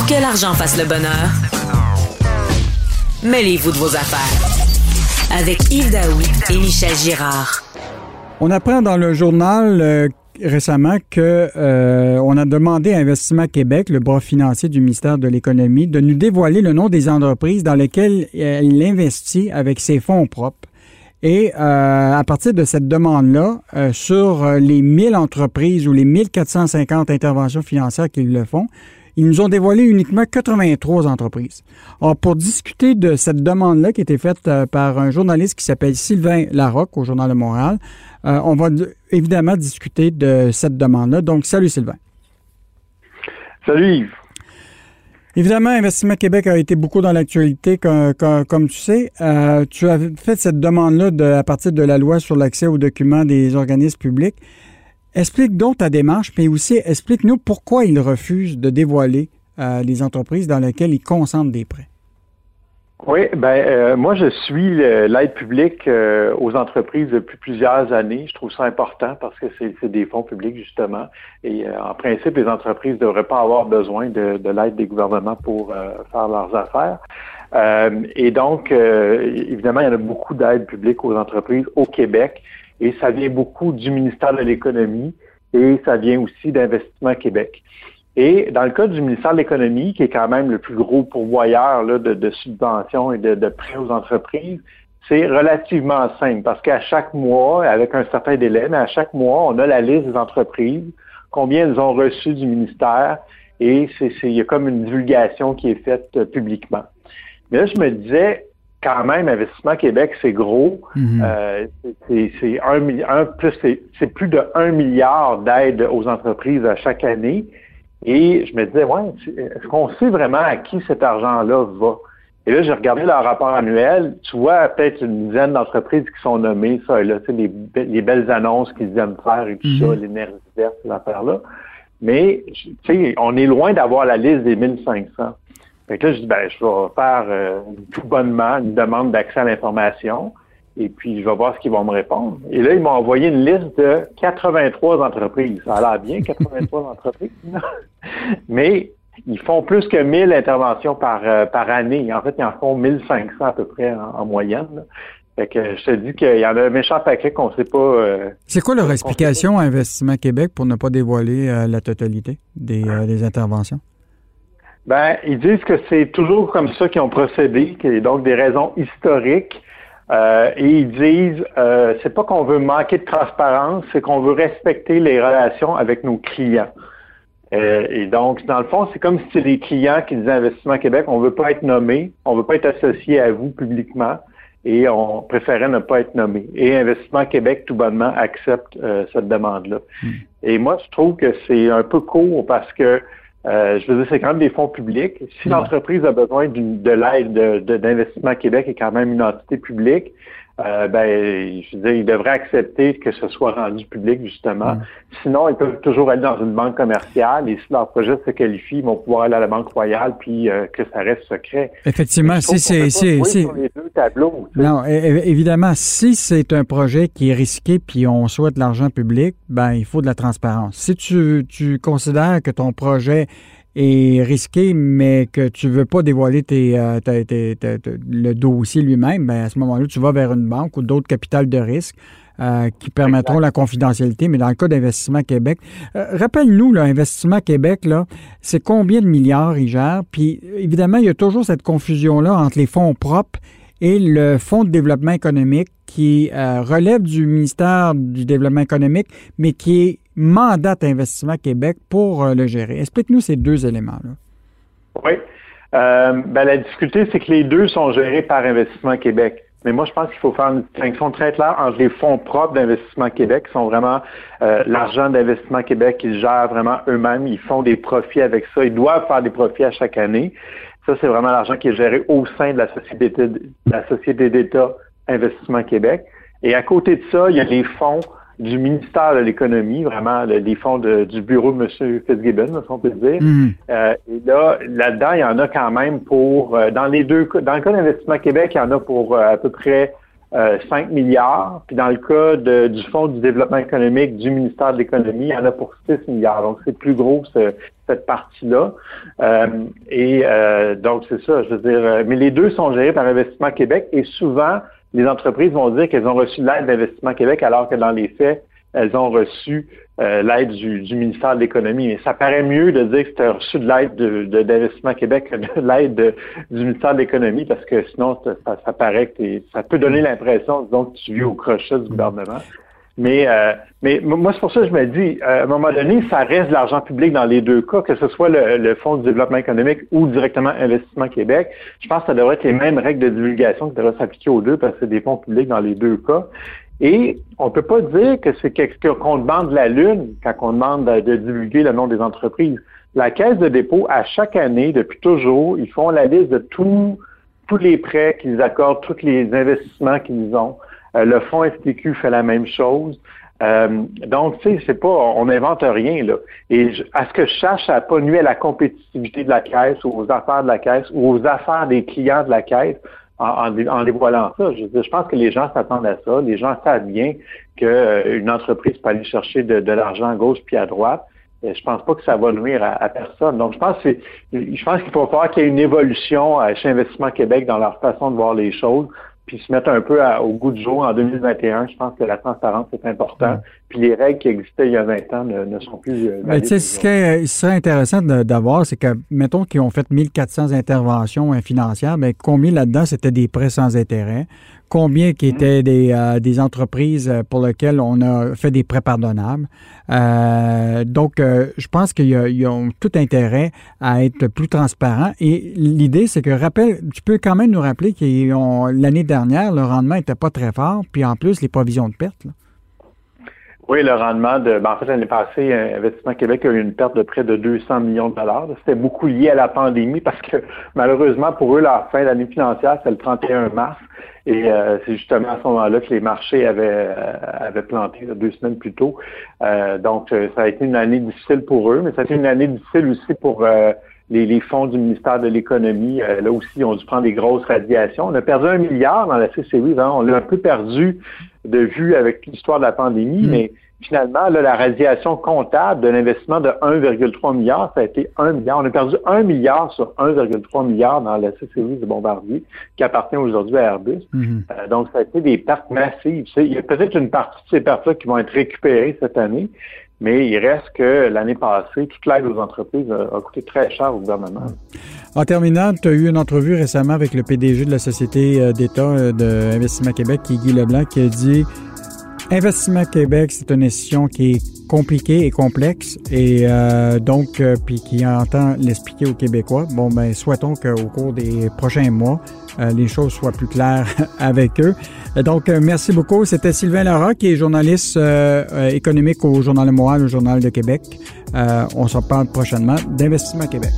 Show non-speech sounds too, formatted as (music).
Pour que l'argent fasse le bonheur, mêlez-vous de vos affaires. Avec Yves Daoui et Michel Girard. On apprend dans le journal euh, récemment que euh, on a demandé à Investissement Québec, le bras financier du ministère de l'Économie, de nous dévoiler le nom des entreprises dans lesquelles elle investit avec ses fonds propres. Et euh, à partir de cette demande-là, euh, sur les 1000 entreprises ou les 1450 interventions financières qui le font, ils nous ont dévoilé uniquement 83 entreprises. Alors, pour discuter de cette demande-là qui a été faite euh, par un journaliste qui s'appelle Sylvain Larocque au Journal de Montréal, euh, on va évidemment discuter de cette demande-là. Donc, salut Sylvain. Salut Yves. Évidemment, Investissement Québec a été beaucoup dans l'actualité, comme, tu sais. Euh, tu as fait cette demande-là à partir de la loi sur l'accès aux documents des organismes publics. Explique donc ta démarche, mais aussi explique-nous pourquoi ils refusent de dévoiler euh, les entreprises dans lesquelles ils consentent des prêts. Oui, ben euh, moi je suis l'aide publique euh, aux entreprises depuis plusieurs années. Je trouve ça important parce que c'est des fonds publics justement. Et en principe, les entreprises ne devraient pas avoir besoin de, de l'aide des gouvernements pour faire leurs affaires. et donc, évidemment, il y en a beaucoup d'aides publiques aux entreprises au Québec et ça vient beaucoup du ministère de l'Économie et ça vient aussi d'Investissement Québec. Et dans le cas du ministère de l'Économie, qui est quand même le plus gros pourvoyeur là, de, subventions et de, prêts aux entreprises, c'est relativement simple parce qu'à chaque mois, avec un certain délai, mais à chaque mois, on a la liste des entreprises, combien elles ont reçu du ministère, et il y a comme une divulgation qui est faite euh, publiquement. Mais là, je me disais, quand même, Investissement Québec, c'est gros. Mhm. Euh, c'est un, un, plus, c'est plus de 1 milliard d'aides aux entreprises à chaque année. Et je me disais, ouais, est-ce qu'on sait vraiment à qui cet argent-là va? Et là, j'ai regardé leur rapport annuel. Tu vois peut-être une dizaine d'entreprises qui sont nommées, ça, et là, tu sais, les, belles annonces qu'ils aiment faire et tout ça, mhm. l'énergie verte, ces affaires-là. Mais, tu sais, on est loin d'avoir la liste des 1500. Fait que là, je dis, ben, je vais faire euh, tout bonnement une demande d'accès à l'information et puis je vais voir ce qu'ils vont me répondre. Et là, ils m'ont envoyé une liste de 83 entreprises. Ça a l'air bien, 83 (laughs) entreprises. Mais ils font plus que 1000 interventions par, euh, par année. En fait, ils en font 1500 à peu près en, moyenne. Fait que je te dis qu'il y en a un méchant paquet qu'on ne sait pas. Euh, C'est quoi leur explication à Investissement Québec pour ne pas dévoiler la totalité des, des interventions? Ben, ils disent que c'est toujours comme ça qu'ils ont procédé, qu'il y a donc des raisons historiques. Euh, et ils disent, euh, c'est pas qu'on veut manquer de transparence, c'est qu'on veut respecter les relations avec nos clients. Euh, et donc, dans le fond, c'est comme si c'était des clients qui disaient Investissement Québec, on veut pas être nommé, on veut pas être associé à vous publiquement, et on préférait ne pas être nommé. Et Investissement Québec, tout bonnement, accepte euh, cette demande-là. Hmm. Et moi, je trouve que c'est un peu court parce que euh, je veux dire, c'est quand même des fonds publics. Si l'entreprise a besoin de l'aide d'Investissement Québec est quand même une entité publique, euh, ben, je veux dire, ils devraient accepter que ce soit rendu public, justement. Sinon, ils peuvent toujours aller dans une banque commerciale et si leur projet se qualifie, ils vont pouvoir aller à la Banque royale puis euh, que ça reste secret. Effectivement, si c'est... Si, non, évidemment, si c'est un projet qui est risqué puis on souhaite l'argent public, ben il faut de la transparence. Si tu, tu considères que ton projet est risqué, mais que tu ne veux pas dévoiler tes, euh, le dossier lui-même, ben à ce moment-là, tu vas vers une banque ou d'autres capitales de risque euh, qui permettront la confidentialité. Mais dans le cas d'Investissement Québec, euh, rappelle-nous, l'Investissement Québec, là, c'est combien de milliards il gère? Puis évidemment, il y a toujours cette confusion-là entre les fonds propres et le Fonds de développement économique qui relève du ministère du développement économique, mais qui est mandate Investissement Québec pour euh, le gérer. Explique-nous ces deux éléments-là. Oui. Euh, ben, la difficulté, c'est que les deux sont gérés par Investissement Québec. Mais moi, je pense qu'il faut faire une distinction très claire entre les fonds propres d'Investissement Québec, qui sont vraiment euh, l'argent d'Investissement Québec qu'ils gèrent vraiment eux-mêmes. Ils font des profits avec ça. Ils doivent faire des profits à chaque année. Ça, c'est vraiment l'argent qui est géré au sein de la société, de la société d'État Investissement Québec. Et à côté de ça, il y a les fonds du ministère de l'économie, vraiment des fonds du bureau de M. Fitzgibbon, si on peut dire. Mhm. Euh, et là, là-dedans, il y en a quand même pour, euh, dans les deux dans le cas d'Investissement Québec, il y en a pour euh, à peu près 5 milliards. Puis dans le cas du Fonds du développement économique du ministère de l'Économie, il y en a pour 6 milliards. Donc, c'est plus gros cette partie-là. et donc, c'est ça, je veux dire. Mais les deux sont gérés par Investissement Québec et souvent, les entreprises vont dire qu'elles ont reçu l'aide d'Investissement Québec alors que dans les faits, elles ont reçu euh, l'aide du, ministère de l'Économie. Mais ça paraît mieux de dire que tu as reçu de l'aide d'Investissement Québec que de (laughs) l'aide du ministère de l'Économie parce que sinon, ça, paraît que ça peut donner l'impression, disons, que tu vis au crochet du gouvernement. Mais, euh, mais moi, c'est pour ça que je me dis, euh, à un moment donné, ça reste de l'argent public dans les deux cas, que ce soit le, le, Fonds de développement économique ou directement Investissement Québec. Je pense que ça devrait être les mêmes règles de divulgation qui devraient s'appliquer aux deux parce que c'est des fonds publics dans les deux cas. Et on ne peut pas dire que c'est qu'on demande la lune quand on demande de, divulguer le nom des entreprises. La Caisse de dépôt, à chaque année, depuis toujours, ils font la liste de tous tous les prêts qu'ils accordent, tous les investissements qu'ils ont. Euh, le fonds STQ fait la même chose. Euh, donc, tu sais, c'est pas, on n'invente rien là. Et à ce que je cherche, à pas nuire à la compétitivité de la caisse, ou aux affaires de la caisse, ou aux affaires des clients de la caisse en, dévoilant ça. Je, pense que les gens s'attendent à ça. Les gens savent bien qu'une euh, entreprise peut aller chercher de, l'argent à gauche puis à droite. Et je pense pas que ça va nuire à, personne. Donc, je pense que je pense qu'il faut voir qu'il y ait une évolution chez Investissement Québec dans leur façon de voir les choses puis se mettre un peu au goût du jour en 2021. Je pense que la transparence est importante. Puis les règles qui existaient il y a 20 ans ne, sont plus. Euh, Mais tu sais, ce qui serait intéressant d'avoir, c'est que, mettons qu'ils ont fait 1400 interventions financières, mais combien là-dedans c'était des prêts sans intérêt? combien qui étaient des, euh, des, entreprises euh, pour lesquelles on a fait des prêts pardonnables? Euh, donc, je pense qu'ils ont tout intérêt à être plus transparents. Et l'idée, c'est que, rappelle, tu peux quand même nous rappeler que l'année dernière, le rendement n'était pas très fort, puis en plus, les provisions de perte. Oui, le rendement de. Ben, en fait, l'année passée, Investissement Québec a eu une perte de près de 200 millions de dollars. C'était beaucoup lié à la pandémie parce que (laughs) malheureusement, pour eux, la fin d'année financière, c'est le 31 mars. Et euh, c'est justement à ce moment-là que les marchés avaient, euh, avaient planté deux semaines plus tôt. Euh, donc, ça a été une année difficile pour eux, mais ça a été une année difficile aussi pour les, les, fonds du ministère de l'Économie. là aussi, ont dû prendre des grosses radiations. On a perdu un milliard dans la CCI. Hein. On l'a un peu perdu de vue avec l'histoire de la pandémie, mm. mais finalement, la radiation comptable de l'investissement de 1,3 milliard, ça a été 1 milliard. On a perdu 1 milliard sur 1,3 milliard dans la CCI de Bombardier, qui appartient aujourd'hui à Airbus. Mhm. Euh, donc, ça a été des pertes massives. Il y a peut-être une partie de ces pertes-là qui vont être récupérées cette année, mais il reste que l'année passée, toute l'aide aux entreprises a, coûté très cher au gouvernement. En terminant, tu as eu une entrevue récemment avec le PDG de la Société euh, d'État euh, d'Investissement Québec, qui est Guy Leblanc, qui a dit Investissement Québec, c'est une institution qui est compliquée et complexe et euh, donc euh, puis qui entend l'expliquer aux Québécois. Bon ben souhaitons qu'au cours des prochains mois, les choses soient plus claires (laughs) avec eux. Donc merci beaucoup. C'était Sylvain Lara qui est journaliste économique au Journal de Montréal, au Journal de Québec. on se reparle prochainement d'Investissement Québec.